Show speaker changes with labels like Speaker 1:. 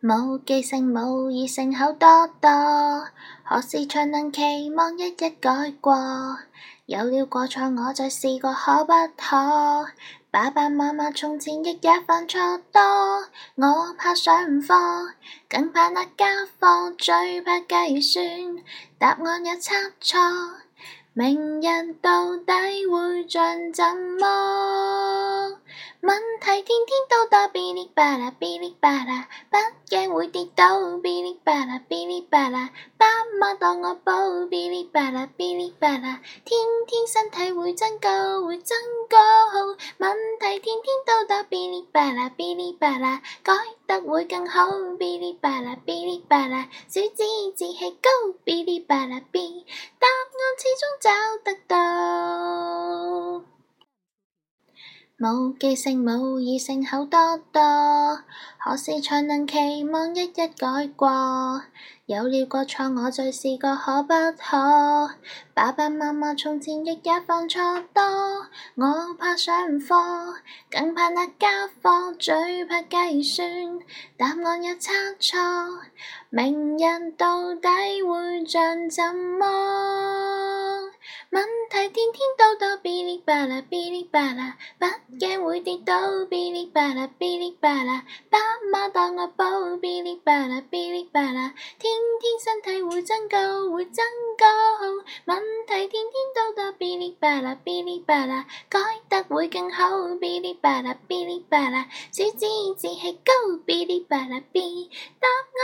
Speaker 1: 冇记性，冇记性，好多多。何时才能期望一一改过？有了过错，我再试过，可不可？爸爸妈妈从前亦也犯错多，我怕上课，更怕那家课，最怕计算答案也差错。明日到底会像怎么？问题天天都多，哔哩吧啦，哔哩吧啦，不。跌倒，哔哩吧啦，哔哩吧啦，爸妈当我宝，哔哩吧啦，哔哩吧啦，天天身体会增高，会增高，问题天天都答，哔哩吧啦，哔哩吧啦，改得会更好，哔哩吧啦，哔哩吧啦，小子志气高，哔哩吧啦哔，答案始终找得到。冇记性，冇易性口多多，何时才能期望一一改过？有了过错，我再试过可不可？爸爸妈妈从前亦也犯错多，我怕上课，更怕那家课，最怕计算答案有差错，明日到底会像怎么？问题天天都多变。巴拉，哔哩，巴拉，哔哩，不惊会跌倒。哔哩巴拉，哔哩巴拉，爸妈当我宝。哔哩巴拉，哔哩巴拉，天天身体会增高，会增高。问题天天都多，哔哩巴拉，哔哩巴拉，改得会更好。哔哩巴拉，哔哩巴拉，小子子气高。哔哩巴拉，哔，当我。